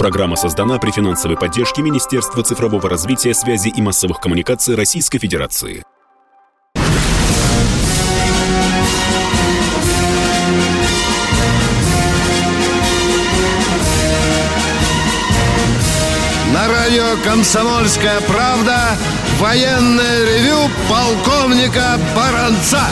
Программа создана при финансовой поддержке Министерства цифрового развития, связи и массовых коммуникаций Российской Федерации. На радио «Комсомольская правда» военное ревю полковника Баранца.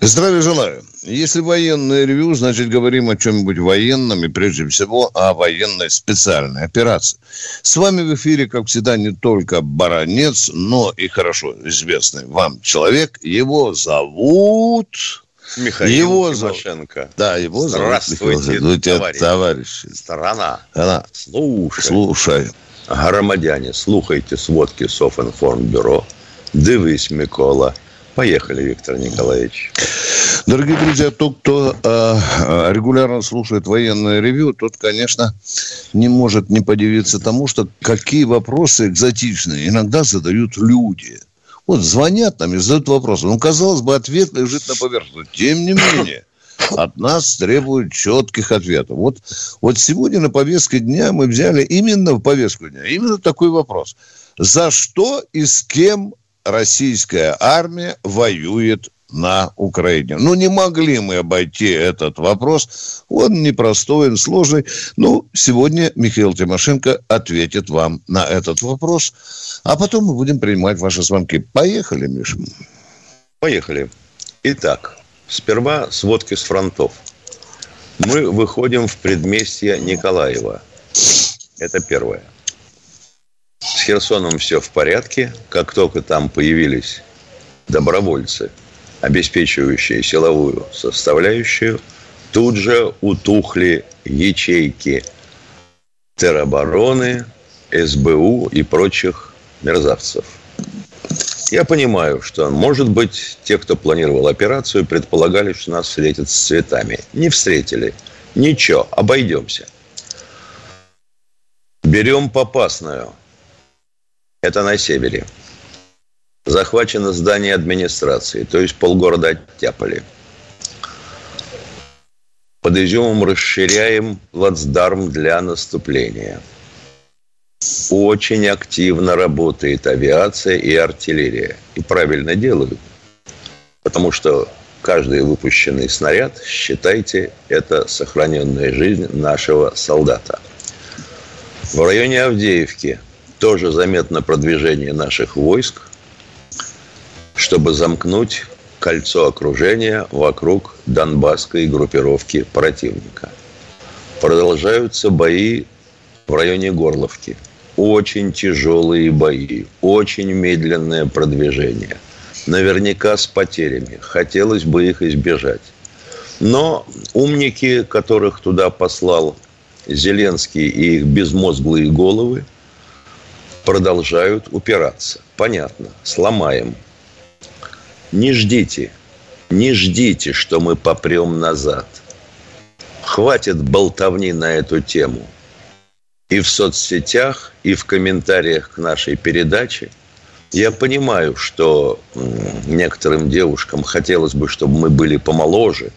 Здравия желаю. Если военное ревю, значит, говорим о чем-нибудь военном и, прежде всего, о военной специальной операции. С вами в эфире, как всегда, не только Баранец, но и хорошо известный вам человек. Его зовут... Михаил его Тимошенко. Зовут... Да, его Здравствуйте, зовут Здравствуйте, товарищи. товарищи. Страна. Она. Слушай. Слушай. Громадяне, слухайте сводки Софинформбюро. Дивись, Микола. Поехали, Виктор Николаевич. Дорогие друзья, тот, кто э, регулярно слушает военное ревю, тот, конечно, не может не подивиться тому, что какие вопросы экзотичные иногда задают люди. Вот звонят нам и задают вопросы. Ну, казалось бы, ответ лежит на поверхности. Тем не менее, от нас требуют четких ответов. Вот, вот сегодня на повестке дня мы взяли именно в повестку дня, именно такой вопрос. За что и с кем российская армия воюет на Украине. Ну, не могли мы обойти этот вопрос. Он непростой, он сложный. Ну, сегодня Михаил Тимошенко ответит вам на этот вопрос. А потом мы будем принимать ваши звонки. Поехали, Миша. Поехали. Итак, сперва сводки с фронтов. Мы выходим в предместье Николаева. Это первое. С Херсоном все в порядке. Как только там появились добровольцы, обеспечивающие силовую составляющую, тут же утухли ячейки теробороны, СБУ и прочих мерзавцев. Я понимаю, что, может быть, те, кто планировал операцию, предполагали, что нас встретят с цветами. Не встретили. Ничего, обойдемся. Берем попасную – это на севере. Захвачено здание администрации, то есть полгорода оттяпали. Под Изюмом расширяем плацдарм для наступления. Очень активно работает авиация и артиллерия. И правильно делают. Потому что каждый выпущенный снаряд, считайте, это сохраненная жизнь нашего солдата. В районе Авдеевки – тоже заметно продвижение наших войск, чтобы замкнуть кольцо окружения вокруг донбасской группировки противника. Продолжаются бои в районе Горловки. Очень тяжелые бои, очень медленное продвижение. Наверняка с потерями. Хотелось бы их избежать. Но умники, которых туда послал Зеленский и их безмозглые головы, продолжают упираться. Понятно, сломаем. Не ждите, не ждите, что мы попрем назад. Хватит болтовни на эту тему. И в соцсетях, и в комментариях к нашей передаче я понимаю, что некоторым девушкам хотелось бы, чтобы мы были помоложе,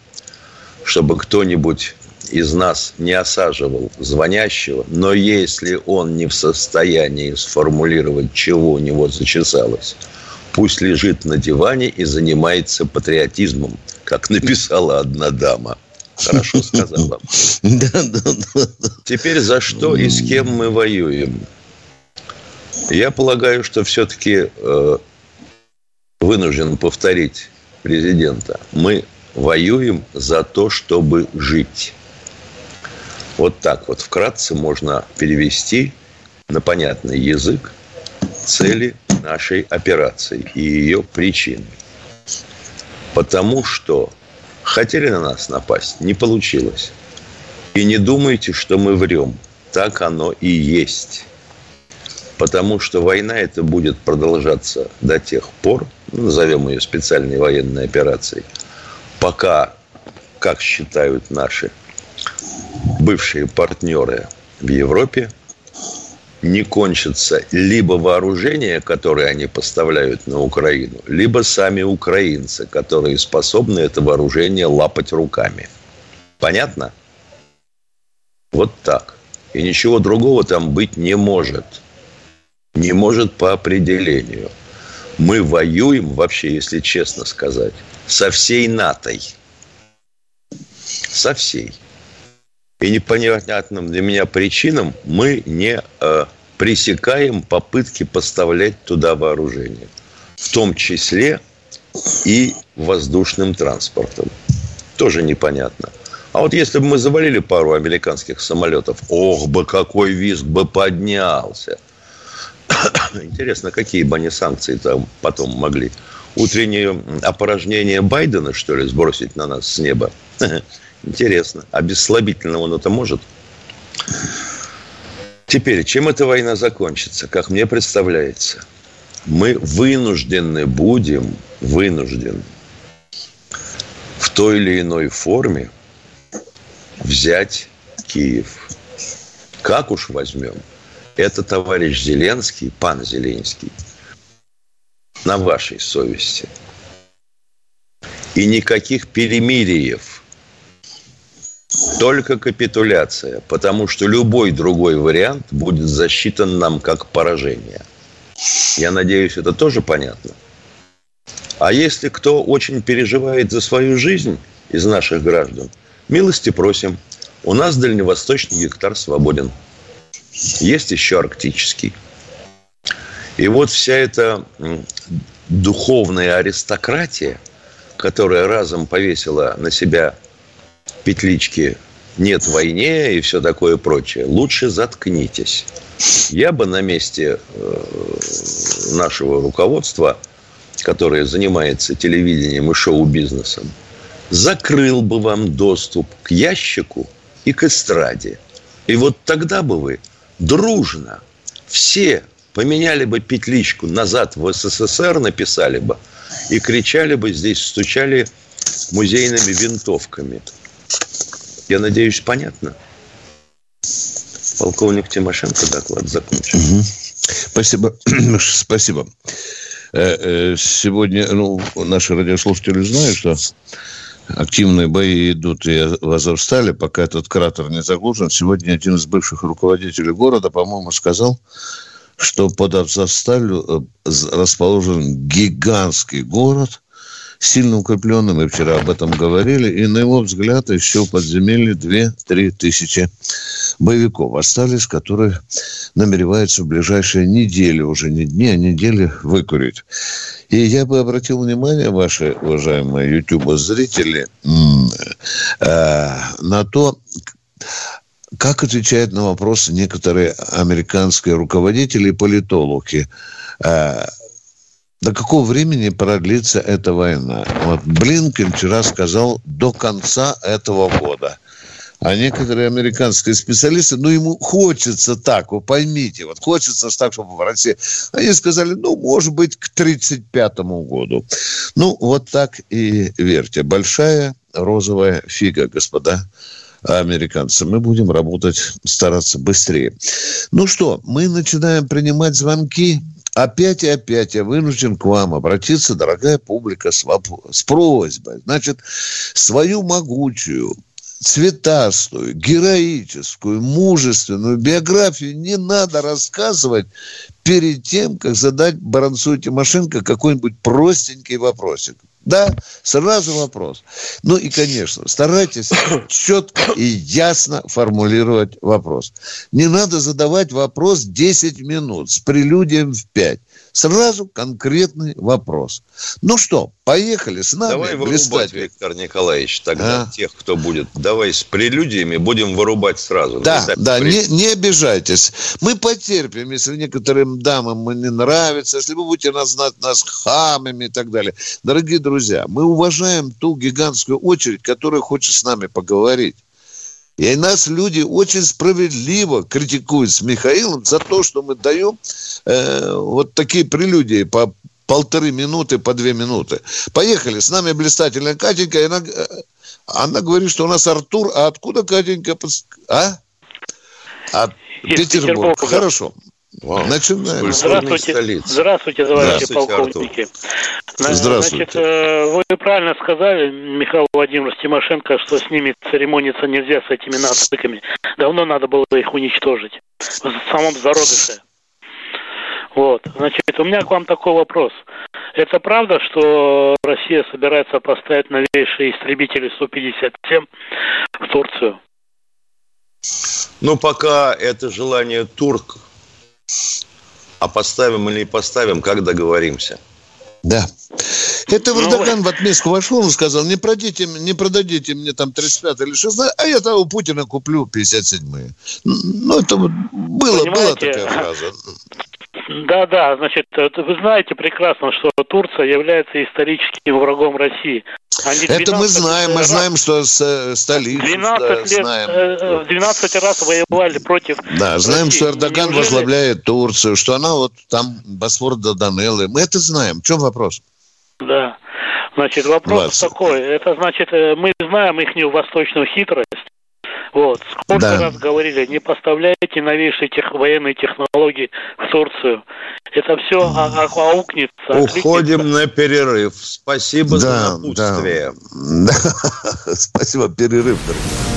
чтобы кто-нибудь из нас не осаживал звонящего, но если он не в состоянии сформулировать, чего у него зачесалось, пусть лежит на диване и занимается патриотизмом, как написала одна дама. Хорошо сказала. Да, да, да. Теперь за что и с кем мы воюем? Я полагаю, что все-таки э, вынужден повторить президента. Мы воюем за то, чтобы жить. Вот так вот вкратце можно перевести на понятный язык цели нашей операции и ее причины. Потому что хотели на нас напасть, не получилось. И не думайте, что мы врем. Так оно и есть. Потому что война это будет продолжаться до тех пор, ну, назовем ее специальной военной операцией, пока, как считают наши бывшие партнеры в Европе не кончится либо вооружение, которое они поставляют на Украину, либо сами украинцы, которые способны это вооружение лапать руками. Понятно? Вот так. И ничего другого там быть не может. Не может по определению. Мы воюем, вообще, если честно сказать, со всей НАТОй. Со всей. И непонятным для меня причинам мы не э, пресекаем попытки поставлять туда вооружение. В том числе и воздушным транспортом. Тоже непонятно. А вот если бы мы завалили пару американских самолетов, ох бы, какой визг бы поднялся. Интересно, какие бы они санкции там потом могли? Утреннее опорожнение Байдена, что ли, сбросить на нас с неба? Интересно. А без слабительного он это может? Теперь, чем эта война закончится, как мне представляется? Мы вынуждены будем, вынуждены в той или иной форме взять Киев. Как уж возьмем? Это товарищ Зеленский, пан Зеленский, на вашей совести. И никаких перемириев. Только капитуляция, потому что любой другой вариант будет засчитан нам как поражение. Я надеюсь, это тоже понятно. А если кто очень переживает за свою жизнь из наших граждан, милости просим. У нас дальневосточный гектар свободен. Есть еще арктический. И вот вся эта духовная аристократия, которая разом повесила на себя петлички «нет войне» и все такое прочее, лучше заткнитесь. Я бы на месте э, нашего руководства, которое занимается телевидением и шоу-бизнесом, закрыл бы вам доступ к ящику и к эстраде. И вот тогда бы вы дружно все поменяли бы петличку назад в СССР, написали бы, и кричали бы здесь, стучали музейными винтовками. Я надеюсь, понятно? Полковник Тимошенко доклад закончил. Угу. Спасибо. Спасибо. Э, э, сегодня ну, наши радиослушатели знают, что активные бои идут и в Азовстале, пока этот кратер не заглушен. Сегодня один из бывших руководителей города, по-моему, сказал, что под Азовсталью э, расположен гигантский город, сильно укрепленный. Мы вчера об этом говорили. И на его взгляд еще в подземелье 2-3 тысячи боевиков остались, которые намереваются в ближайшие недели, уже не дни, а недели выкурить. И я бы обратил внимание, ваши уважаемые YouTube-зрители, э, на то, как отвечают на вопросы некоторые американские руководители и политологи. До какого времени продлится эта война? Вот Блинкен вчера сказал до конца этого года. А некоторые американские специалисты, ну, ему хочется так, вы поймите, вот хочется так, чтобы в России. Они сказали, ну, может быть, к 1935 году. Ну, вот так и верьте. Большая розовая фига, господа американцы. Мы будем работать, стараться быстрее. Ну что, мы начинаем принимать звонки. Опять и опять я вынужден к вам обратиться, дорогая публика, с, воп- с просьбой. Значит, свою могучую, цветастую, героическую, мужественную биографию не надо рассказывать перед тем, как задать Баранцу Тимошенко какой-нибудь простенький вопросик. Да, сразу вопрос. Ну и, конечно, старайтесь четко и ясно формулировать вопрос. Не надо задавать вопрос 10 минут с прелюдием в 5. Сразу конкретный вопрос. Ну что, поехали с нами. Давай вырубать, Виктор Николаевич, тогда а? тех, кто будет. Давай с прелюдиями будем вырубать сразу. Да, да, при... не, не обижайтесь. Мы потерпим, если некоторым дамам мы не нравится, если вы будете назвать нас хамами и так далее. Дорогие друзья, мы уважаем ту гигантскую очередь, которая хочет с нами поговорить. И нас люди очень справедливо критикуют с Михаилом за то, что мы даем э, вот такие прелюдии по полторы минуты, по две минуты. Поехали. С нами блистательная Катенька. И она, э, она говорит, что у нас Артур. А откуда Катенька? А? От Петербурга. Петербург. Хорошо. Вау. Начинаем. Здравствуйте, здравствуйте, товарищи здравствуйте, полковники. Артур. Здравствуйте. Значит, э, вы правильно сказали, Михаил Владимирович Тимошенко, что с ними церемониться нельзя, с этими нациками. Давно надо было их уничтожить. В самом зародыше. Вот. Значит, у меня к вам такой вопрос. Это правда, что Россия собирается поставить новейшие истребители Су-57 в Турцию? Ну, пока это желание турк, а поставим или не поставим, как договоримся. Да. Это Ну, Эрдоган в отместку вошел и сказал, не, продите, не продадите мне там 35 или 16, а я того Путина куплю 57-е. Ну, это вот было, была такая фраза. Да, да, значит, вы знаете прекрасно, что Турция является историческим врагом России. Это мы 12 знаем, мы раз- знаем, что с, э, столицу 12 да, лет, знаем. э, 12 раз воевали против Да, знаем, России. что Эрдоган Неужели- возглавляет Турцию, что она вот там Босфор до Данеллы. Мы это знаем. В чем вопрос? Да. Значит, вопрос Вас. такой. Это значит, э, мы знаем их восточную хитрость. Вот. Сколько Да. раз говорили, не поставляйте новейшие тех, военные технологии в Турцию. Это все аукнется. Уходим на перерыв. Спасибо за Да, напутствие. Да. Спасибо, перерыв. дорогой.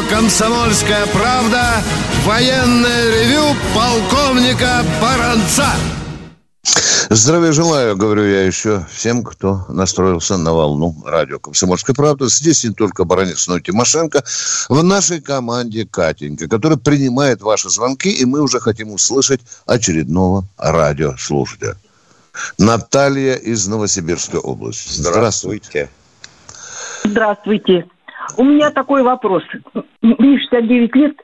Радио «Комсомольская правда» военное ревю полковника Баранца. Здравия желаю, говорю я еще всем, кто настроился на волну радио «Комсомольская правда». Здесь не только Баранец, но и Тимошенко. В нашей команде Катенька, которая принимает ваши звонки, и мы уже хотим услышать очередного радиослушателя. Наталья из Новосибирской области. Здравствуйте. Здравствуйте. У меня такой вопрос. Мне 69 лет,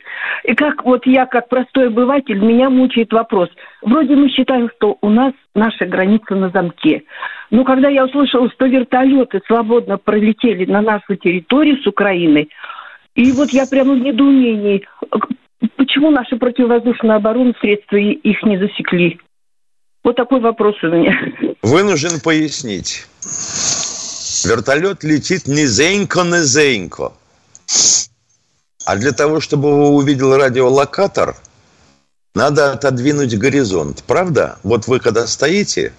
и как вот я, как простой обыватель, меня мучает вопрос. Вроде мы считаем, что у нас наша граница на замке. Но когда я услышала, что вертолеты свободно пролетели на нашу территорию с Украины, и вот я прямо в недоумении, почему наши противовоздушные обороны средства их не засекли? Вот такой вопрос у меня. Вынужден пояснить. Вертолет летит низенько-низенько. А для того, чтобы его увидел радиолокатор, надо отодвинуть горизонт. Правда? Вот вы когда стоите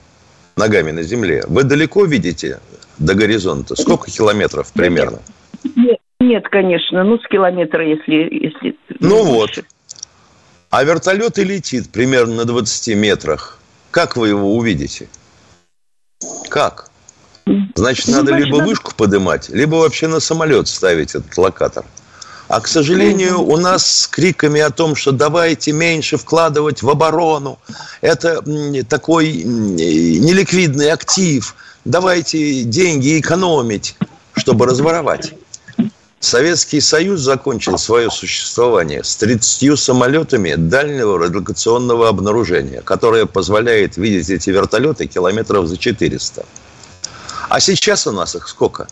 ногами на земле, вы далеко видите до горизонта? Сколько километров примерно? Нет, нет, конечно, ну с километра, если... если Ну больше. вот. А вертолет и летит примерно на 20 метрах. Как вы его увидите? Как? Значит, надо значит, либо вышку поднимать, либо вообще на самолет ставить этот локатор. А, к сожалению, у нас с криками о том, что давайте меньше вкладывать в оборону, это такой неликвидный актив, давайте деньги экономить, чтобы разворовать. Советский Союз закончил свое существование с 30 самолетами дальнего радиолокационного обнаружения, которое позволяет видеть эти вертолеты километров за 400. А сейчас у нас их сколько?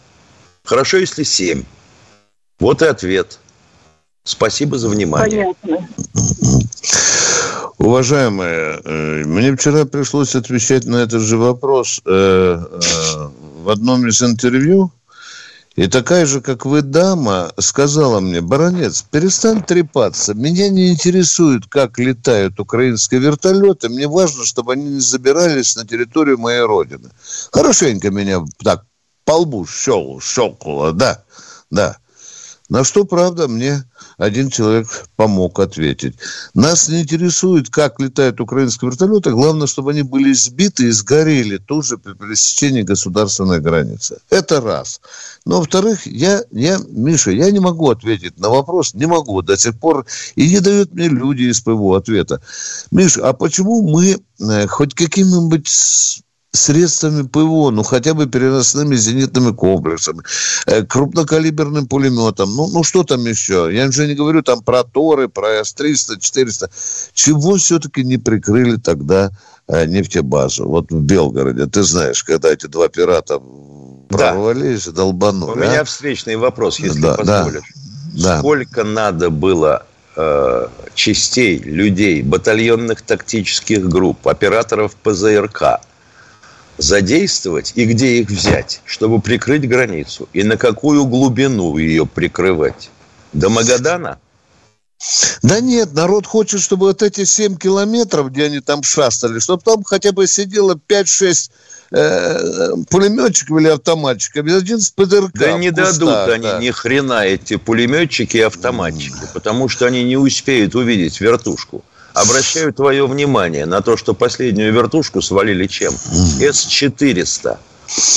Хорошо, если 7. Вот и ответ. Спасибо за внимание. Понятно. Уважаемые, э, мне вчера пришлось отвечать на этот же вопрос э, э, в одном из интервью. И такая же, как вы, дама, сказала мне, баронец, перестань трепаться. Меня не интересует, как летают украинские вертолеты. Мне важно, чтобы они не забирались на территорию моей родины. Хорошенько меня так по лбу щел, щелкнуло, да, да. На что, правда, мне один человек помог ответить. Нас не интересует, как летают украинские вертолеты. Главное, чтобы они были сбиты и сгорели тут же при пересечении государственной границы. Это раз. Но, во-вторых, я, я, Миша, я не могу ответить на вопрос, не могу до сих пор, и не дают мне люди из ПВО ответа. Миша, а почему мы э, хоть каким-нибудь средствами ПВО, ну хотя бы переносными зенитными комплексами, э, крупнокалиберным пулеметом, ну, ну что там еще? Я уже не говорю там про Торы, про С-300, 400. Чего все-таки не прикрыли тогда э, нефтебазу? Вот в Белгороде, ты знаешь, когда эти два пирата прорвались, да. долбанули. У а? меня встречный вопрос, если да, позволишь. Да. Сколько надо было э, частей, людей, батальонных тактических групп, операторов ПЗРК задействовать и где их взять, чтобы прикрыть границу? И на какую глубину ее прикрывать? До Магадана? Да нет, народ хочет, чтобы вот эти 7 километров, где они там шастали, чтобы там хотя бы сидело 5-6 э, пулеметчиков или автоматчиков, один с ПДРК. Да не кустах, дадут они да. ни хрена эти пулеметчики и автоматчики, потому что они не успеют увидеть вертушку. Обращаю твое внимание на то, что последнюю вертушку свалили чем? С-400.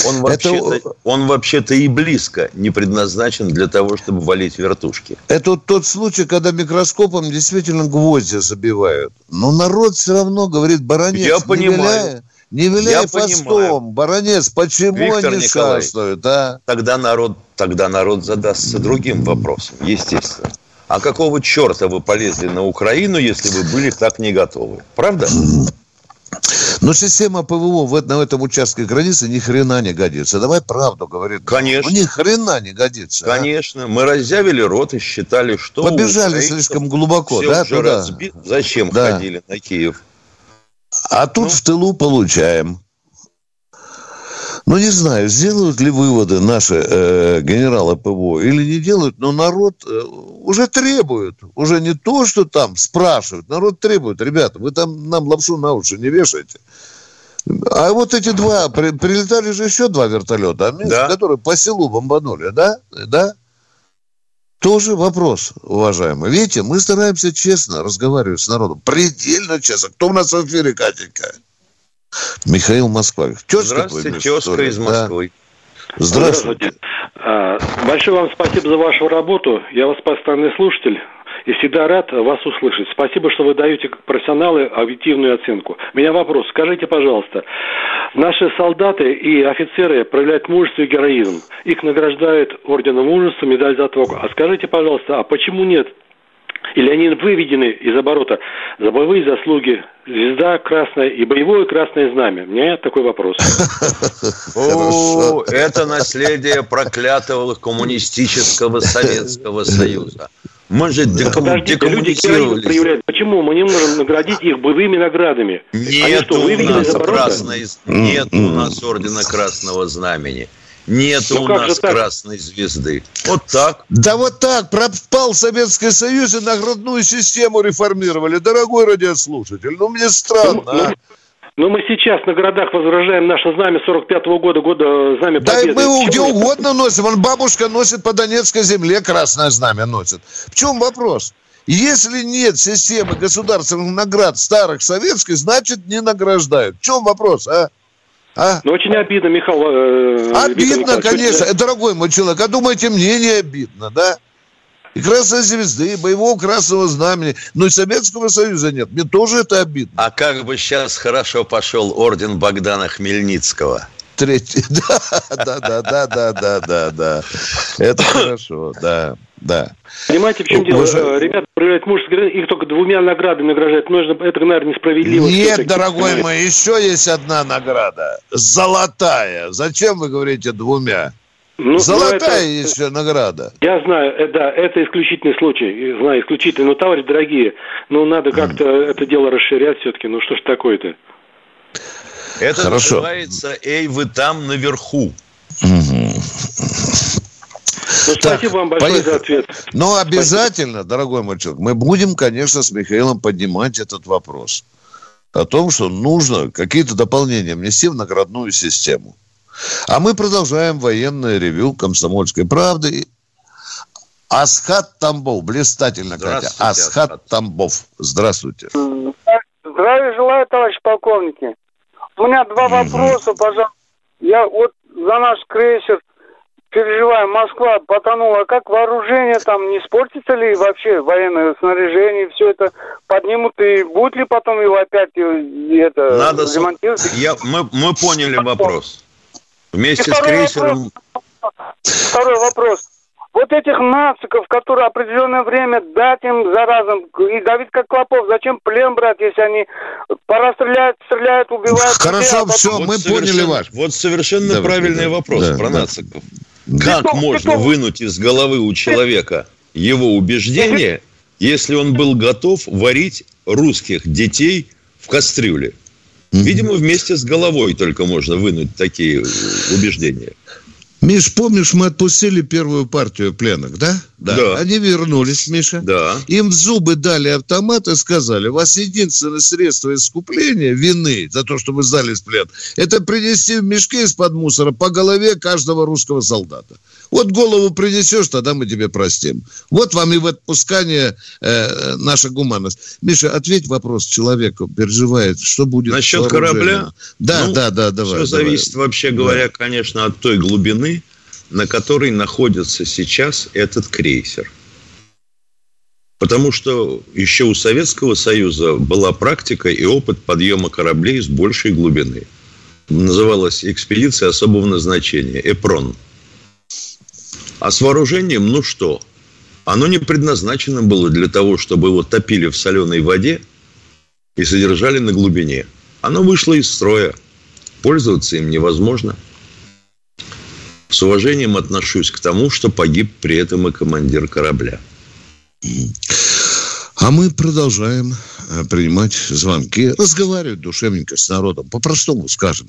Он вообще-то, Это... он вообще-то и близко не предназначен для того, чтобы валить вертушки. Это вот тот случай, когда микроскопом действительно гвозди забивают. Но народ все равно говорит, баронец, Я понимаю. Не виляй Я постом, понимаю. баронец, почему Виктор они шастают, а? Тогда народ, тогда народ задастся другим вопросом, естественно. А какого черта вы полезли на Украину, если вы были так не готовы? Правда? Но система ПВО в, на этом участке границы ни хрена не годится. Давай правду говорит. Конечно. Ну, ни хрена не годится. А? Конечно. А? Мы разъявили рот и считали, что... Побежали слишком глубоко, да? Туда. Разбит. Зачем да. ходили на Киев? А тут ну. в тылу получаем. Ну, не знаю, сделают ли выводы наши э, генералы ПВО или не делают, но народ э, уже требует. Уже не то, что там спрашивают, народ требует. Ребята, вы там нам лапшу на уши не вешайте. А вот эти два, при, прилетали же еще два вертолета, а да. которые по селу бомбанули, да? Да? Тоже вопрос, уважаемый. Видите, мы стараемся честно разговаривать с народом. Предельно честно. Кто у нас в эфире, Катенька? Михаил Москва. Тезка Здравствуйте, тезка из Москвы. Да. Здравствуйте. А, большое вам спасибо за вашу работу. Я вас постоянный слушатель и всегда рад вас услышать. Спасибо, что вы даете профессионалы объективную оценку. У меня вопрос. Скажите, пожалуйста, наши солдаты и офицеры проявляют мужество и героизм. Их награждают орденом мужества, медаль за отвагу. А скажите, пожалуйста, а почему нет или они выведены из оборота за боевые заслуги, звезда красная и боевое красное знамя? У меня такой вопрос. О, это наследие проклятого коммунистического Советского Союза. Мы же декоммунизировались. Почему мы не можем наградить их боевыми наградами? Нет у нас красной, нет у нас ордена Красного Знамени. Нет ну, у нас красной звезды. Вот так. Да вот так. Пропал Советский Союз и наградную систему реформировали. Дорогой радиослушатель, ну мне странно. Ну, а? Но мы сейчас на городах возражаем наше знамя 45-го года, года знамя Победы. Да мы где угодно носим. Вон бабушка носит по Донецкой земле красное знамя носит. В чем вопрос? Если нет системы государственных наград старых советских, значит не награждают. В чем вопрос, а? А? Ну, очень обидно, Михаил. Э, обидно, конечно. Это, дорогой мой человек, а думаете, мне не обидно, да? И Красной Звезды, и боевого Красного Знамени. Но и Советского Союза нет. Мне тоже это обидно. А как бы сейчас хорошо пошел орден Богдана Хмельницкого? Третий. Да, да, да, да, да, да, да. Это хорошо, да. Да. Понимаете, в чем дело? Уже... Э, ребята проявляют мужество, их только двумя наградами награждают. Нужно, это, наверное, несправедливо. Нет, дорогой мой, еще есть одна награда. Золотая. Зачем вы говорите двумя? Ну, Золотая ну, это, еще награда. Я знаю, э, да, это исключительный случай. Знаю, исключительный. Но, товарищи дорогие, ну, надо как-то mm. это дело расширять все-таки. Ну, что ж такое-то? Это Хорошо. называется «Эй, вы там наверху». Ну, так, спасибо вам большое поехали. за ответ. Ну, обязательно, спасибо. дорогой мой человек, мы будем, конечно, с Михаилом поднимать этот вопрос. О том, что нужно какие-то дополнения внести в наградную систему. А мы продолжаем военное ревю комсомольской правды. Асхат Тамбов, блистательно, Катя. Асхат, Асхат Тамбов, здравствуйте. Здравия желаю, товарищ полковники. У меня два вопроса, пожалуйста. Я вот за наш крейсер переживаем, Москва потонула, как вооружение там, не испортится ли вообще военное снаряжение, все это поднимут, и будет ли потом его опять э, это, Надо с- ремонтировать? Я, мы, мы поняли вопрос. Вместе с крейсером... Второй вопрос. Вот этих нациков, которые определенное время дать им заразом, и давить как клопов, зачем плен брать, если они пора стрелять, стреляют, убивают. Хорошо, людей, а потом- всё, мы поняли ваш. Вот совершенно Да, правильный да, вопрос да, про да. нациков. Как Петух, можно петух. вынуть из головы у человека его убеждения, если он был готов варить русских детей в кастрюле? Видимо, вместе с головой только можно вынуть такие убеждения. Миш, помнишь, мы отпустили первую партию пленных, да? Да. Они вернулись, Миша. Да. Им в зубы дали автомат и сказали, у вас единственное средство искупления вины за то, что вы сдались в плен, это принести в мешке из-под мусора по голове каждого русского солдата. Вот голову принесешь, тогда мы тебе простим. Вот вам и в отпускание э, наша гуманность. Миша, ответь вопрос человеку, переживает, что будет Насчет корабля? Да, Ну, да, да, давай. Все давай. зависит, вообще говоря, конечно, от той глубины, на которой находится сейчас этот крейсер. Потому что еще у Советского Союза была практика и опыт подъема кораблей с большей глубины. Называлась экспедиция особого назначения – ЭПРОН. А с вооружением, ну что? Оно не предназначено было для того, чтобы его топили в соленой воде и содержали на глубине. Оно вышло из строя. Пользоваться им невозможно. С уважением отношусь к тому, что погиб при этом и командир корабля. А мы продолжаем э, принимать звонки, разговаривать душевненько с народом, по-простому скажем.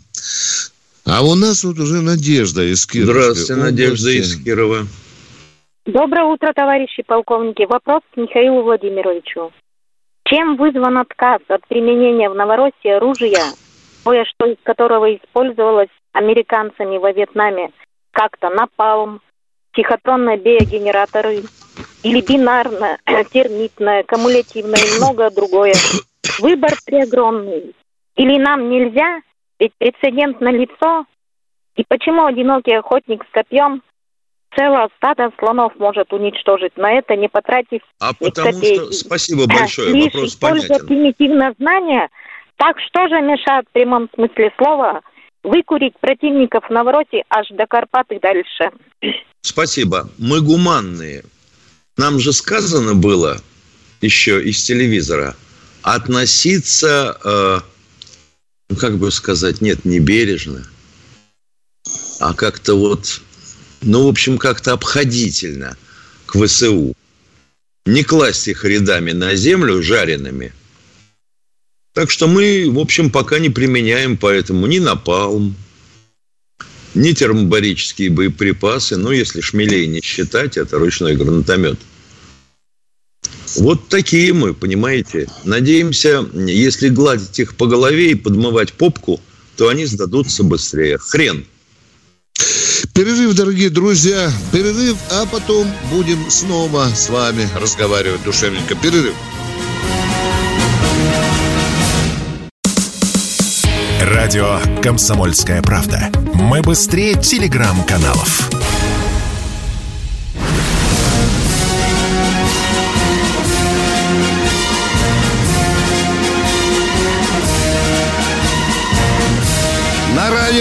А у нас вот уже Надежда из Кировской Здравствуйте, Надежда области. из Кирова. Доброе утро, товарищи полковники. Вопрос к Михаилу Владимировичу. Чем вызван отказ от применения в Новороссии оружия, кое-что из которого использовалось американцами во Вьетнаме, как-то напалм, психотронные биогенераторы или бинарное, термитное, кумулятивное и многое другое. Выбор преогромный. Или нам нельзя, ведь прецедент на лицо. И почему одинокий охотник с копьем целое стадо слонов может уничтожить, на это не потратив А потому копейки. что... Спасибо большое, Лишь вопрос понятен. примитивное знание, так что же мешает в прямом смысле слова выкурить противников в Новороссии аж до Карпат и дальше? Спасибо. Мы гуманные. Нам же сказано было еще из телевизора относиться, э, ну как бы сказать, нет, не бережно, а как-то вот, ну, в общем, как-то обходительно к ВСУ. Не класть их рядами на землю жареными. Так что мы, в общем, пока не применяем поэтому ни напалм, ни термобарические боеприпасы, ну, если шмелей не считать, это ручной гранатомет. Вот такие мы, понимаете. Надеемся, если гладить их по голове и подмывать попку, то они сдадутся быстрее. Хрен. Перерыв, дорогие друзья, перерыв, а потом будем снова с вами разговаривать душевненько. Перерыв. Радио «Комсомольская правда». Мы быстрее телеграм-каналов.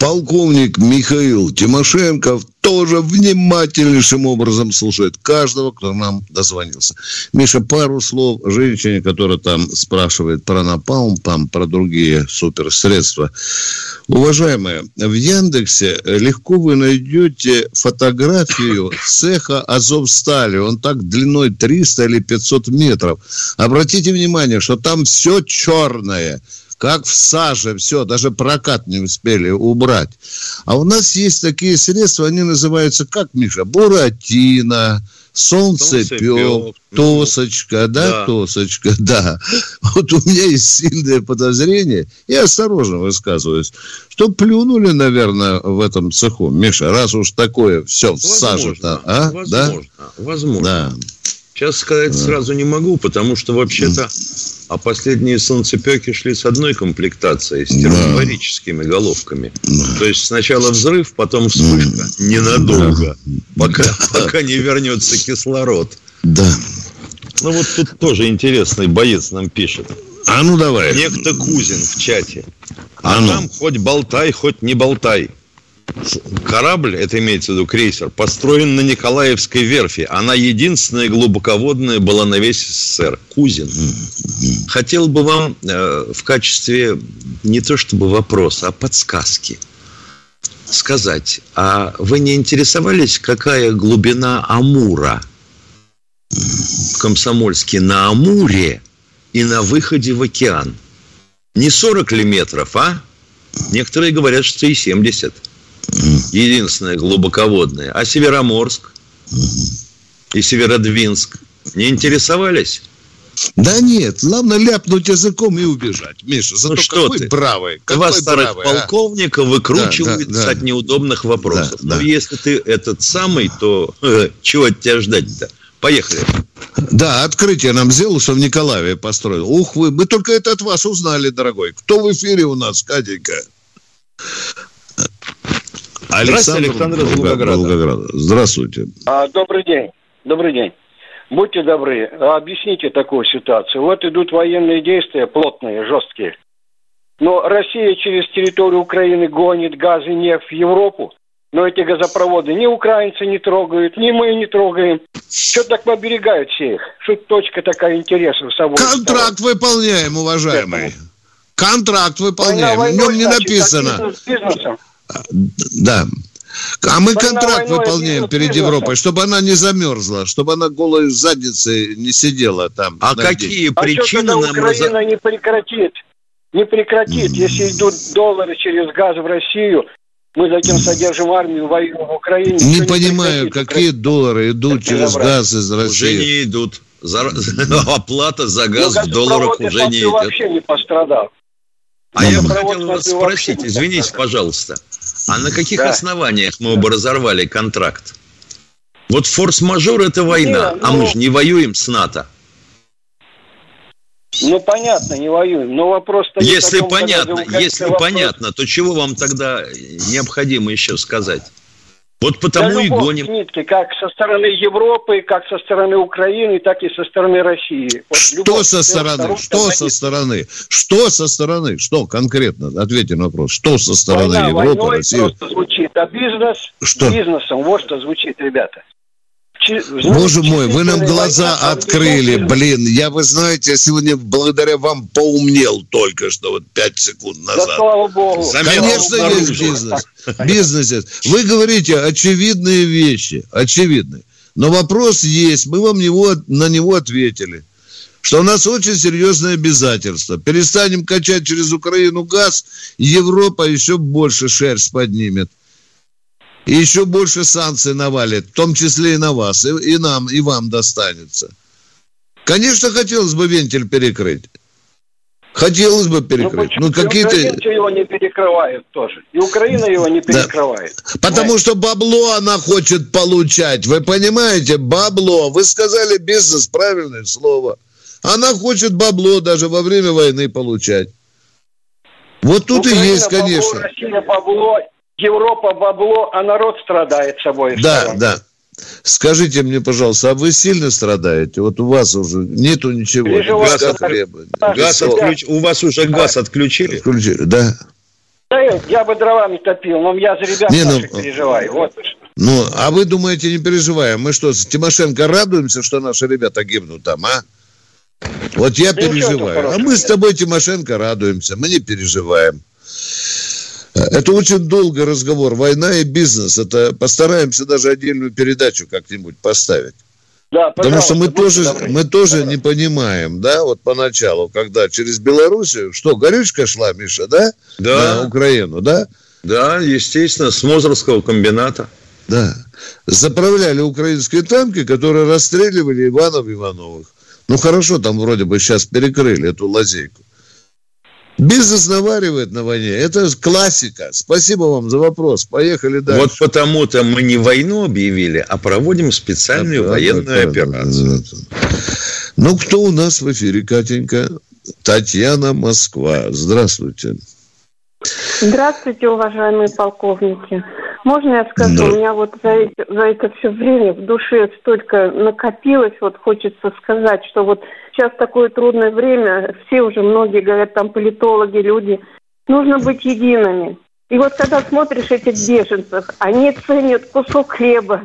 Полковник Михаил Тимошенков тоже внимательнейшим образом слушает каждого, кто нам дозвонился. Миша, пару слов женщине, которая там спрашивает про напалм, там про другие суперсредства. Уважаемые, в Яндексе легко вы найдете фотографию цеха Азовстали. Он так длиной 300 или 500 метров. Обратите внимание, что там все черное как в саже, все, даже прокат не успели убрать. А у нас есть такие средства, они называются, как, Миша, буратино, солнцепек, тосочка, да, да. тосочка, да. Вот у меня есть сильное подозрение, я осторожно высказываюсь, что плюнули, наверное, в этом цеху. Миша, раз уж такое все в саже-то, а? Да? Возможно. Возможно. Да. Сейчас сказать сразу не могу, потому что вообще-то А последние солнцепеки шли с одной комплектацией, с термобарическими головками. То есть сначала взрыв, потом вспышка. Ненадолго. Пока, пока не вернется кислород. Да. Ну вот тут тоже интересный боец нам пишет. А ну давай. Некто Кузин в чате. А, А ну. там хоть болтай, хоть не болтай. Корабль, это имеется в виду крейсер, построен на Николаевской верфи. Она единственная глубоководная была на весь СССР. Кузин. Хотел бы вам э, в качестве не то чтобы вопроса, а подсказки сказать. А вы не интересовались, какая глубина Амура в Комсомольске на Амуре и на выходе в океан? Не 40 ли метров, а? Некоторые говорят, что и 70. Единственное глубоководное. А Североморск и Северодвинск не интересовались? Да нет, главное ляпнуть языком и убежать. Миша, зато Ну что какой ты? бравый. Два Какой старых бравый, а? полковника выкручиваются Да, да, да. от неудобных вопросов. Да, Но да. если ты этот самый, то э, чего от тебя ждать-то? Поехали. Да, открытие нам сделал, что в Николаеве построил. Ух вы, мы только это от вас узнали, дорогой. Кто в эфире у нас, Катенька? Здравствуйте, Александр из Волгограда. Здравствуйте. А, добрый день. Добрый день. Будьте добры, объясните такую ситуацию. Вот идут военные действия плотные, жесткие. Но Россия через территорию Украины гонит газ и нефть в Европу. Но эти газопроводы ни украинцы не трогают, ни мы не трогаем. Что так оберегают все их? Что точка такая интереса с собой? Контракт выполняем, уважаемый. Контракт выполняем. В нем не написано. Бизнес, бизнесом. Да. А мы контракт выполняем перед. Европой, чтобы она не замерзла, чтобы она голой задницей не сидела там. А какие день. А что, причины когда нам... Украина не прекратит? Не прекратит. Если идут доллары через газ в Россию, мы затем содержим армию, воюем в Украине. Не понимаю, прекратит. какие доллары идут Это через забрать. газ из Уже России. не идут. За- Оплата за Ну, газ в долларах уже не идет. вообще не пострадал. А я бы хотел вас спросить, не извините, пострадал. пожалуйста, а на каких Да. основаниях мы бы разорвали контракт? Вот форс-мажор это война, Не, а мы ну- же не воюем с НАТО. Ну, понятно, не воюем. Но вопрос Если понятно, если вопрос- понятно, то чего вам тогда необходимо еще сказать? Вот Да потому и гоним. к нитке, как со стороны Европы, как со стороны Украины, так и со стороны России. Вот Что любовь со стороны? сторон Что со стороны? Что со стороны? Что конкретно? Ответьте на вопрос. Что со стороны Война Европы, России? просто звучит, а бизнес Что? бизнесом. Вот что звучит, ребята. Боже мой, вы нам глаза открыли, блин. Я, вы знаете, я сегодня благодаря вам поумнел только что, вот пять секунд Да назад. слава богу. Заметил Конечно, есть бизнес. Бизнес есть. Вы говорите очевидные вещи, очевидные. Но вопрос есть, мы вам него, на него ответили. Что у нас очень серьезное обязательство. Перестанем качать через Украину газ, Европа еще больше шерсть поднимет. И еще больше санкций навалит, в том числе и на вас, и, и нам, и вам достанется. Конечно, хотелось бы вентиль перекрыть. Хотелось бы перекрыть. Ну, И какие-то... его не перекрывают тоже. И Украина его не перекрывает. Потому что бабло она хочет получать. Вы понимаете? Бабло. Вы сказали бизнес, правильное слово. Она хочет бабло даже во время войны получать. Вот тут Украина и есть, бабло, конечно. Россия бабло, Европа бабло, а народ страдает с собой. Да, да. Скажите мне, пожалуйста, а вы сильно страдаете? Вот у вас уже нету ничего. Газ. Газ отключ- У вас уже газ отключили? Отключили, да. Да, я бы дровами топил, но я за ребят Не, ну, наших переживаю. Вот. Ну, а вы думаете, не переживаем? Мы что, с Тимошенко радуемся, что наши ребята гибнут там, а? Вот я Да переживаю. А мы с тобой, Тимошенко, радуемся. Мы не переживаем. Это очень долгий разговор. Война и бизнес. Это постараемся даже отдельную передачу как-нибудь поставить. Да, Потому что мы пожалуйста, тоже, добры. мы тоже не понимаем, да, вот поначалу, когда через Белоруссию, что, горючка шла, Миша, да? Да. На Украину, да? Да, естественно, с Мозырского комбината. Да. Заправляли украинские танки, которые расстреливали Иванов Ивановых. Ну хорошо, там вроде бы сейчас перекрыли эту лазейку. Бизнес наваривает на войне. Это классика. Спасибо вам за вопрос. Поехали дальше. Вот потому-то мы не войну объявили, а проводим специальную Да, военную да, операцию. да, да. Ну, кто у нас в эфире, Катенька? Татьяна Москва. Здравствуйте. Здравствуйте, уважаемые полковники. Можно я скажу, да. у меня вот за это, за это все время в душе столько накопилось, вот хочется сказать, что вот сейчас такое трудное время, все уже многие говорят, там политологи, люди, нужно быть едиными. И вот когда смотришь этих беженцев, они ценят кусок хлеба,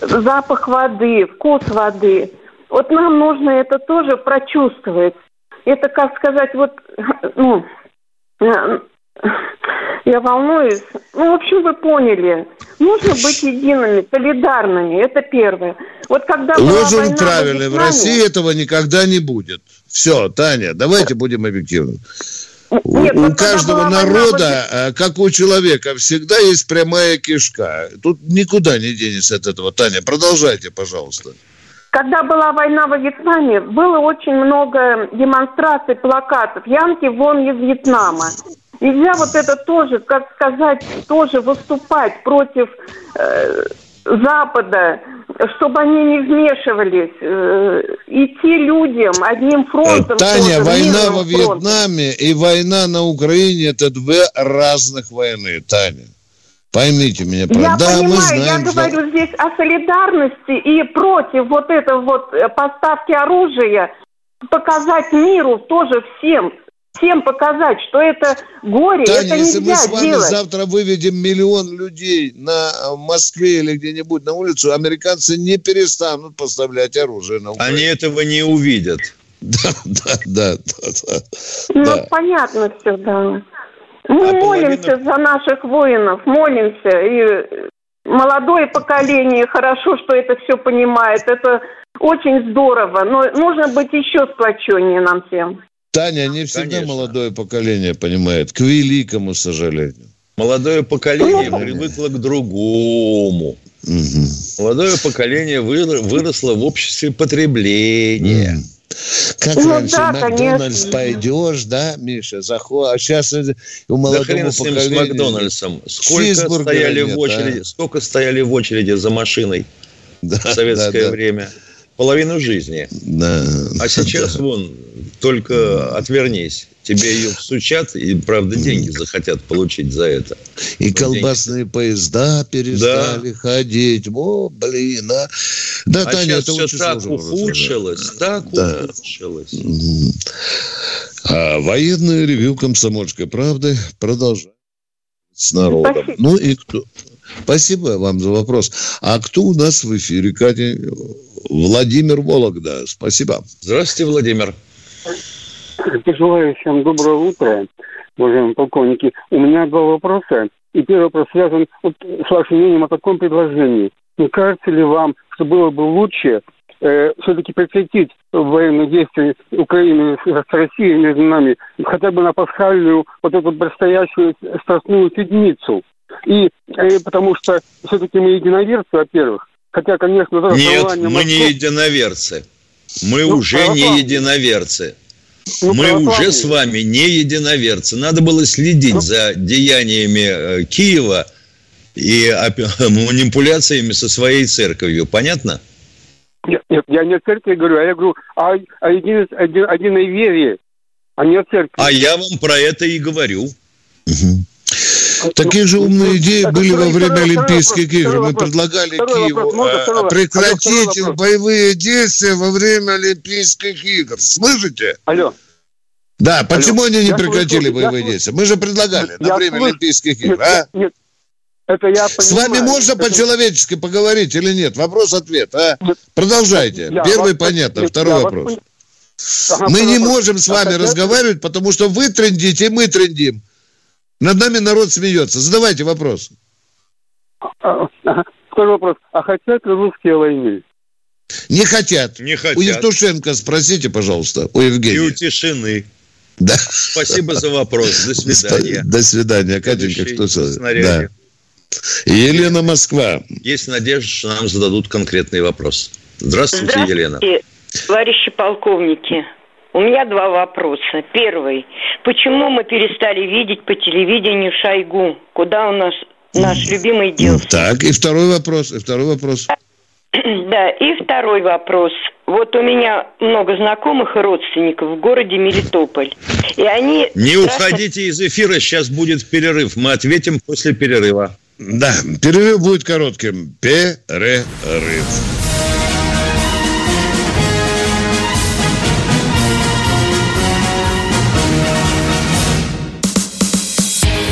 запах воды, вкус воды. Вот нам нужно это тоже прочувствовать. Это, как сказать, вот, ну, я волнуюсь. Ну, в общем, вы поняли. Нужно быть едиными, солидарными. Это первое. Вот когда Лозунг правильный. В России этого никогда не будет. Все, Таня, давайте будем объективны. Нет, у, вот каждого народа, война... Э, как у человека, всегда есть прямая кишка. Тут никуда не денешься от этого. Таня, продолжайте, пожалуйста. Когда была война во Вьетнаме, было очень много демонстраций, плакатов. Янки вон из Вьетнама. Нельзя вот это тоже, как сказать, тоже выступать против э, Запада, чтобы они не вмешивались, э, идти людям одним фронтом. Таня, тоже, война во Вьетнаме и война на Украине – это две разных войны, Таня. Поймите меня правильно. Я да, понимаю, мы знаем, я что... говорю здесь о солидарности и против вот этого вот э, поставки оружия, показать миру тоже всем, всем показать, что это горе, Таня, это если нельзя мы с вами делать. завтра выведем миллион людей на э, Москве или где-нибудь на улицу, американцы не перестанут поставлять оружие на Украину. Они этого не увидят. Да, да, да, да, да. Ну, да. понятно все, да. Мы а молимся половина... за наших воинов, молимся. И молодое поколение хорошо, что это все понимает. Это очень здорово. Но нужно быть еще сплоченнее нам всем. Таня, не всегда Конечно. молодое поколение понимает, к великому сожалению. Молодое поколение ну, привыкло к другому. Угу. Молодое поколение выросло в обществе потребления. Как ну, раньше, да, Макдональдс конечно. пойдешь, да, Миша, заход... а сейчас у молодого да хрен с ним, поколения... с Макдональдсом. Сколько стояли, нет, в очереди, а? сколько стояли в очереди за машиной да, в советское да, да. время? половину жизни. Да. А сейчас вон, только отвернись. Тебе ее всучат, и, правда, деньги захотят получить за это. И колбасные деньги. поезда перестали да. ходить. О, блин, а. Да, а Таня, это все так ухудшилось, да. так да. ухудшилось. А военное ревю комсомольской правды продолжает с народом. Спасибо. Ну и кто? Спасибо вам за вопрос. А кто у нас в эфире, Катя? Владимир Вологда. Спасибо. Здравствуйте, Владимир. Пожелаю всем доброго утра, уважаемые полковники. У меня два вопроса. И первый вопрос связан вот с вашим мнением о таком предложении. Не кажется ли вам, что было бы лучше э, все-таки прекратить военные действия Украины с Россией между нами хотя бы на пасхальную вот эту предстоящую страстную седмицу? И э, потому что все-таки мы единоверцы, во-первых, Хотя, конечно, Нет, мы не единоверцы. Мы ну, уже не единоверцы. Ну, мы уже с вами не единоверцы. Надо было следить ну, за деяниями э, Киева и манипуляциями со своей церковью. Понятно? Нет, нет я не о церкви говорю, а я говорю о, о един, один, единой вере, а не о церкви. А я вам про это и говорю. Угу. Такие же умные идеи были во время Олимпийских игр. Мы предлагали Киеву э, прекратить боевые действия во время Олимпийских игр. Слышите? Алло. Да, почему они не прекратили боевые действия? Мы же предлагали на время Олимпийских игр, а? Нет, это я понимаю. С вами можно это... по-человечески поговорить или нет? Вопрос-ответ, а? Продолжайте. Я Первый вас... понятно, нет, второй вопрос. Ага, мы не можем с вами разговаривать, потому что вы трендите, и мы трендим. Над нами народ смеется. Задавайте вопрос. А, второй вопрос. А хотят ли русские войны? Не хотят. Не хотят. У Евтушенко спросите, пожалуйста, у Евгения. И у Тишины. Да. Спасибо за вопрос. До свидания. До свидания. Катенька, кто Да. Елена Москва. Есть надежда, что нам зададут конкретный вопрос. Здравствуйте, Здравствуйте Елена. Товарищи полковники, у меня два вопроса. Первый. Почему мы перестали видеть по телевидению Шойгу? Куда у нас наш любимый делся? Так, и второй вопрос. И второй вопрос. Да, и второй вопрос. Вот у меня много знакомых и родственников в городе Мелитополь. И они... Не уходите из эфира, сейчас будет перерыв. Мы ответим после перерыва. Да, перерыв будет коротким. Перерыв.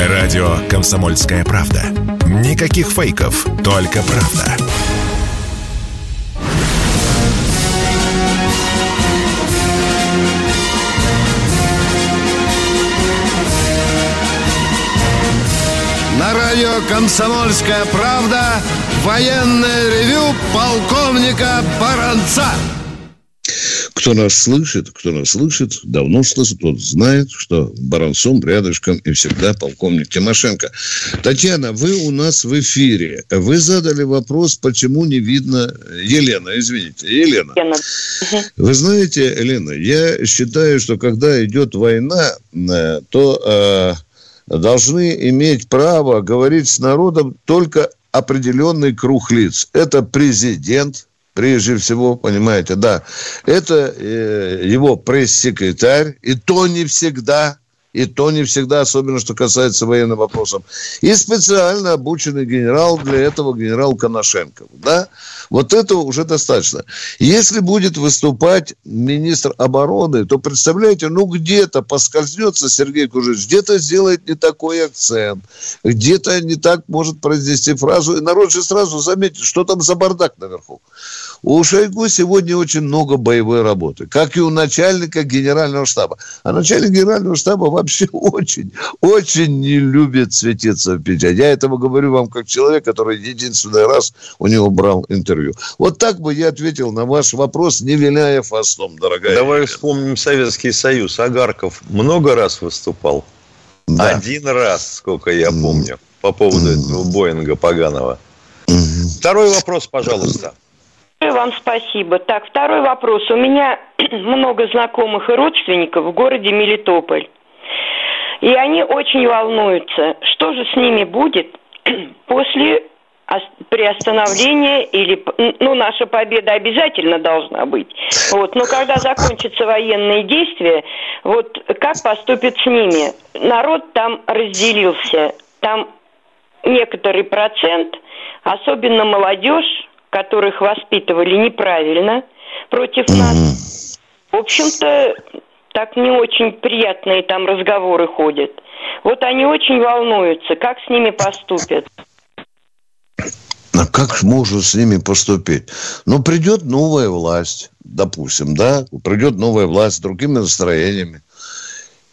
Радио «Комсомольская правда». Никаких фейков, только правда. На радио «Комсомольская правда» военное ревю полковника Баранца. Кто нас слышит, кто нас слышит, давно слышит, тот знает, что Баранцом рядышком и всегда полковник Тимошенко. Татьяна, вы у нас в эфире. Вы задали вопрос, почему не видно... Елена, извините, Елена. Елена. Вы знаете, Елена, я считаю, что когда идет война, э, то э, должны иметь право говорить с народом только определенный круг лиц. Это президент, прежде всего, понимаете, да. Это э, его пресс-секретарь, и то не всегда, и то не всегда, особенно что касается военных вопросов. И специально обученный генерал для этого генерал Коношенков, да. Вот этого уже достаточно. Если будет выступать министр обороны, то представляете, ну где-то поскользнется Сергей Кужевич, где-то сделает не такой акцент, где-то не так может произнести фразу, и народ же сразу заметит, что там за бардак наверху. У Шойгу сегодня очень много боевой работы, как и у начальника генерального штаба. А начальник генерального штаба вообще очень, очень не любит светиться в печать. Я этого говорю вам как человек, который единственный раз у него брал интервью. Вот так бы я ответил на ваш вопрос, не виляя фастом, дорогая. Давай вспомним Советский Союз. Агарков много раз выступал? Да. Один раз, сколько я помню, по поводу этого Боинга поганого. Второй вопрос, пожалуйста. Вам спасибо. Так, второй вопрос. У меня много знакомых и родственников в городе Мелитополь. И они очень волнуются, что же с ними будет после ос- приостановления или... Ну, наша победа обязательно должна быть. Вот. Но когда закончатся военные действия, вот как поступят с ними? Народ там разделился. Там некоторый процент, особенно молодежь, которых воспитывали неправильно против нас. В общем-то, так не очень приятные там разговоры ходят. Вот они очень волнуются, как с ними поступят. А как можно с ними поступить? Ну, придет новая власть, допустим, да? Придет новая власть с другими настроениями.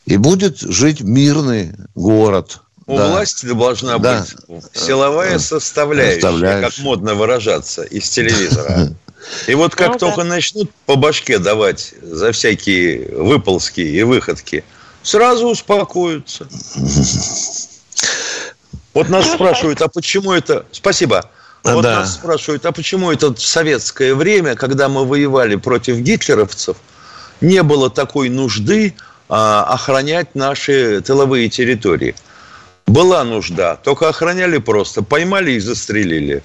И будет жить мирный город. У да. власти должна Да. быть силовая составляющая, Составляющая. как модно выражаться, из телевизора. И вот как Ну да. только начнут по башке давать за всякие выползки и выходки, сразу успокоятся. Вот нас спрашивают, а почему это... Спасибо. А, Вот да. нас спрашивают, а почему это в советское время, когда мы воевали против гитлеровцев, не было такой нужды а, охранять наши тыловые территории? Была нужда, только охраняли просто, поймали и застрелили.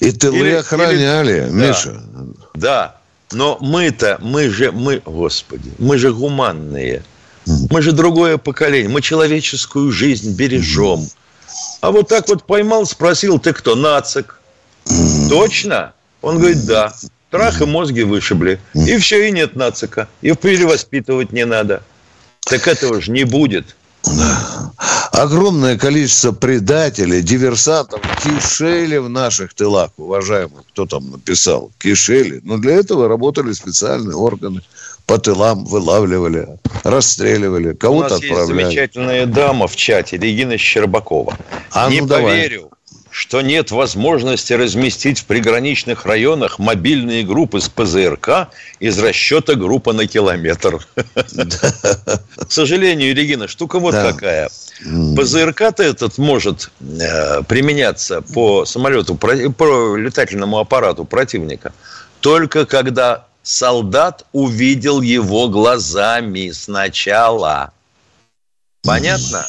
И тылы Или- охраняли, или- Миша. Да, но мы-то, мы же, мы, господи, мы же гуманные. Мы же другое поколение. Мы человеческую жизнь бережем. А вот так вот поймал, спросил, ты кто, нацик? Точно? Он говорит, да. Трах и мозги вышибли. И все, и нет нацика. И перевоспитывать не надо. Так этого же не будет. Огромное количество предателей, диверсантов кишели в наших тылах, уважаемых. Кто там написал? Кишели. Но для этого работали специальные органы. По тылам вылавливали, расстреливали, У кого-то нас есть отправляли. замечательная дама в чате, Регина Щербакова. А Не ну давай. поверю, что нет возможности разместить в приграничных районах мобильные группы с ПЗРК из расчета группа на километр. К сожалению, Регина, штука вот какая. ПЗРК-то этот может э, применяться по самолету, по летательному аппарату противника только когда солдат увидел его глазами сначала. Понятно?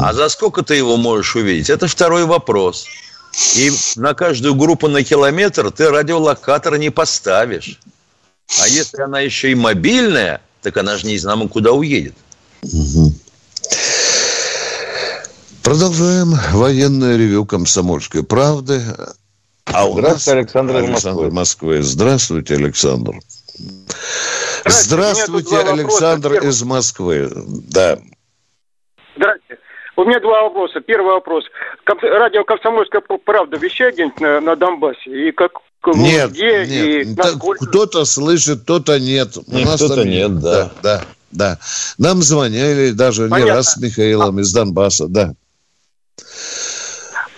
А за сколько ты его можешь увидеть? Это второй вопрос. И на каждую группу на километр ты радиолокатор не поставишь. А если она еще и мобильная, так она же не знамо куда уедет. Угу. Продолжаем военное ревю комсомольской правды. А у нас Александр, Александр Москвы. Здравствуйте, Александр. Здравствуйте, Здравствуйте Александр из Москвы. Да. Здравствуйте. У меня два вопроса. Первый вопрос. Радио «Комсомольская правда» вещает где-нибудь на, на Донбассе? И как, нет, где, нет. И насколько... Кто-то слышит, кто-то нет. У нас кто-то там... нет, да. да. Да, да. Нам звонили даже Понятно. не раз с Михаилом а... из Донбасса, да.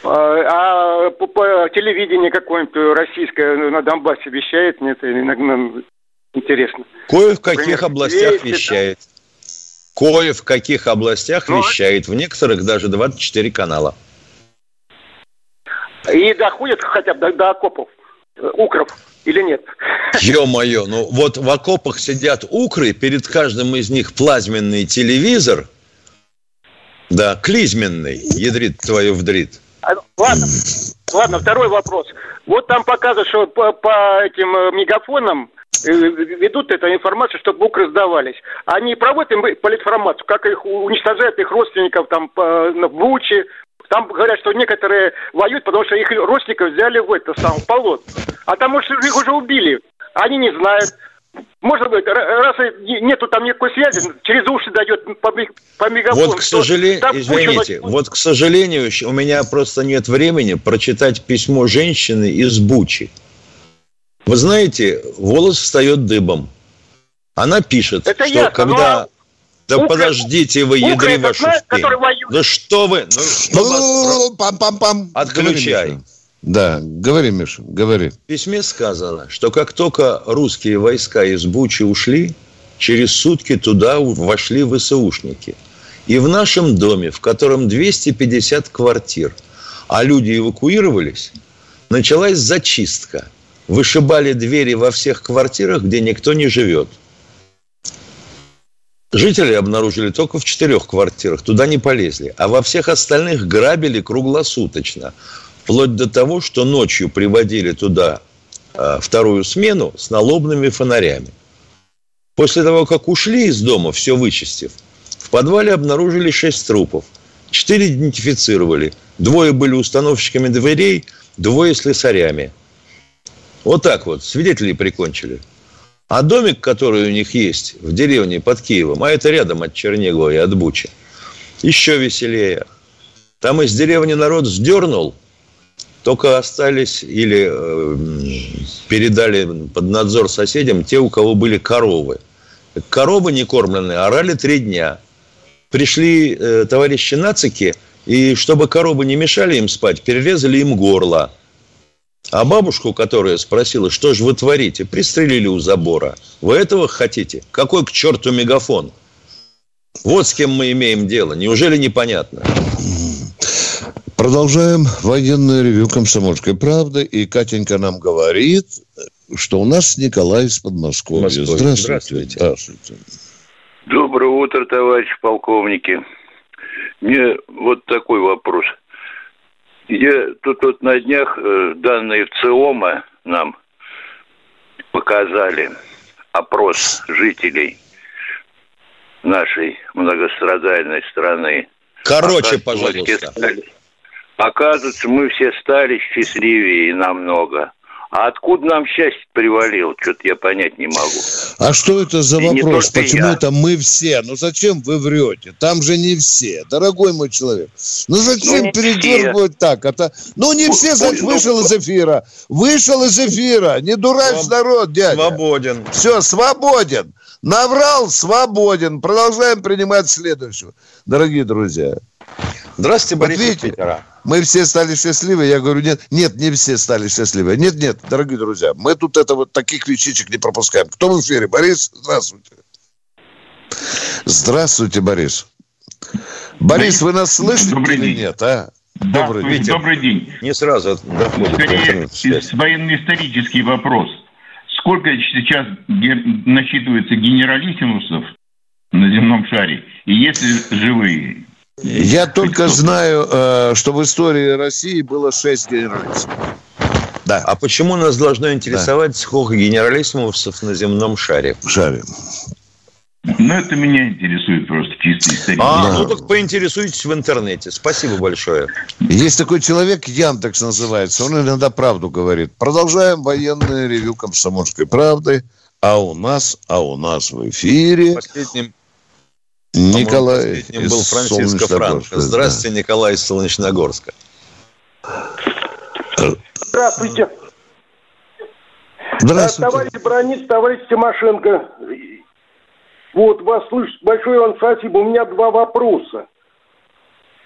А, а по, по телевидению какое-нибудь российское на Донбассе вещает? Нет, иногда интересно. Кое в каких Например, областях вещает. Кое в каких областях ну, вещает. В некоторых даже 24 канала. И доходит хотя бы до, до окопов, э, укров или нет? Ё-моё, ну вот в окопах сидят укры, перед каждым из них плазменный телевизор, да, клизменный, ядрит твою вдрит. А, ладно, ладно, второй вопрос. Вот там показывают, что по, по этим э, мегафонам э, ведут эту информацию, чтобы укры сдавались. Они проводят им политинформацию, как их уничтожают их родственников там в Буче. Там говорят, что некоторые воюют, потому что их родственников взяли в это сам полон. А там, может, их уже убили. Они не знают. Может быть, раз нету там никакой связи, через уши дает по, по мегафону. Вот, к сожалению, извините, куча... вот, к сожалению, у меня просто нет времени прочитать письмо женщины из Бучи. Вы знаете, волос встает дыбом. Она пишет, Это что ясно, когда... Но... Да Укр... подождите вы, ядри вашу Да что вы? Ну, что вас... Пам-пам-пам. Отключай. Да, говори, Миша, говори. В письме сказано, что как только русские войска из Бучи ушли, через сутки туда вошли ВСУшники. И в нашем доме, в котором 250 квартир, а люди эвакуировались, началась зачистка. Вышибали двери во всех квартирах, где никто не живет. Жители обнаружили только в четырех квартирах, туда не полезли. А во всех остальных грабили круглосуточно. Вплоть до того, что ночью приводили туда а, вторую смену с налобными фонарями. После того, как ушли из дома, все вычистив, в подвале обнаружили шесть трупов. Четыре идентифицировали. Двое были установщиками дверей, двое слесарями. Вот так вот, свидетелей прикончили. А домик, который у них есть в деревне под Киевом, а это рядом от Чернигова и от Бучи, еще веселее. Там из деревни народ сдернул – только остались или э, передали под надзор соседям те, у кого были коровы. Коровы не кормленные орали три дня. Пришли э, товарищи нацики, и чтобы коровы не мешали им спать, перерезали им горло. А бабушку, которая спросила, что же вы творите, пристрелили у забора. Вы этого хотите? Какой к черту мегафон? Вот с кем мы имеем дело. Неужели непонятно? Продолжаем военное ревю «Комсомольской правды». И Катенька нам говорит, что у нас Николай из Подмосковья. Здравствуйте. Здравствуйте. Здравствуйте. Доброе утро, товарищи полковники. Мне вот такой вопрос. Я тут вот на днях э, данные в ЦИОМа нам показали опрос жителей нашей многострадальной страны. Короче, пожалуйста. Оказывается, мы все стали счастливее и намного. А откуда нам счастье привалило, что-то я понять не могу. А что это за и вопрос? Почему я. это мы все? Ну зачем вы врете? Там же не все, дорогой мой человек. Ну зачем ну, передергивать так? Это... Ну не все, значит, вышел из эфира. Вышел из эфира. Не дурачь Своб... народ, дядя. Свободен. Все, свободен. Наврал, свободен. Продолжаем принимать следующего. Дорогие друзья. Здравствуйте, Борис вот видите, Питера мы все стали счастливы. Я говорю, нет, нет, не все стали счастливы. Нет, нет, дорогие друзья, мы тут это вот таких вещичек не пропускаем. Кто в эфире? Борис, здравствуйте. Здравствуйте, Борис. Борис, вы нас слышите Добрый или день. нет, а? Да, добрый, день. добрый день. Не сразу доходит. Скорее, военно-исторический вопрос. Сколько сейчас насчитывается генералиссимусов на земном шаре? И есть ли живые? Я только знаю, э, что в истории России было шесть генералиссимов. Да. А почему нас должно интересовать да. сколько генералиссимусов на земном шаре? Шаре. Ну, это меня интересует просто чисто исторически. А, да. ну так поинтересуйтесь в интернете. Спасибо большое. Есть такой человек, Яндекс называется, он иногда правду говорит. Продолжаем военное ревю комсомольской правды. А у нас, а у нас в эфире... Последним Николай Последним был Франциско Франко. Здравствуйте, да. Николай из Солнечногорска. Здравствуйте. Здравствуйте. Товарищ Бронец, товарищ Тимошенко. Вот, вас слышит. Большое вам спасибо. У меня два вопроса.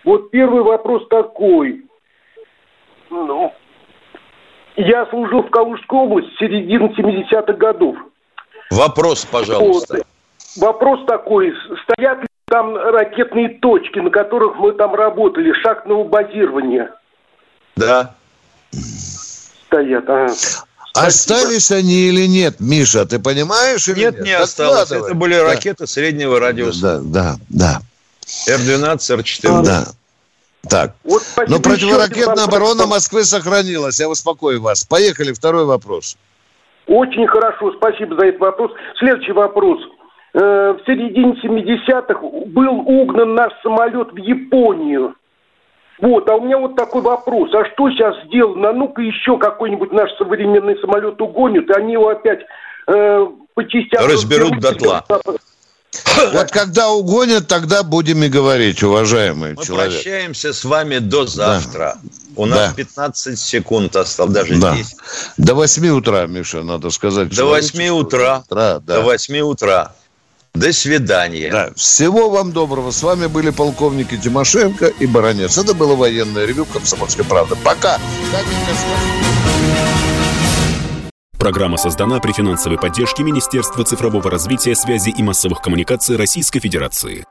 Вот первый вопрос такой. Ну, я служил в Калужской области середины 70-х годов. Вопрос, пожалуйста. Вот. Вопрос такой. Стоят ли там ракетные точки, на которых мы там работали, шахтного базирования? Да. Стоят, ага. Остались они или нет, Миша, ты понимаешь? Или нет, нет, не осталось. Это были да. ракеты среднего радиуса. Да, да, да. Р-12, Р-14. Да. Так. Вот, Но противоракетная оборона Москвы сохранилась. Я успокою вас. Поехали, второй вопрос. Очень хорошо, спасибо за этот вопрос. Следующий вопрос. Э, в середине 70-х был угнан наш самолет в Японию. Вот, а у меня вот такой вопрос. А что сейчас сделано? Ну-ка еще какой-нибудь наш современный самолет угонят, и они его опять э, по частям... Разберут дотла. Вот когда угонят, тогда будем и говорить, уважаемый Мы человек. прощаемся с вами до завтра. Да. У нас да. 15 секунд осталось, даже да. 10. До 8 утра, Миша, надо сказать. До 8 утра. утра да. До 8 утра. До свидания. Да. Всего вам доброго. С вами были полковники Тимошенко и Баранец. Это было военное ревю «Комсомольской правды». Пока. Программа создана при финансовой поддержке Министерства цифрового развития, связи и массовых коммуникаций Российской Федерации.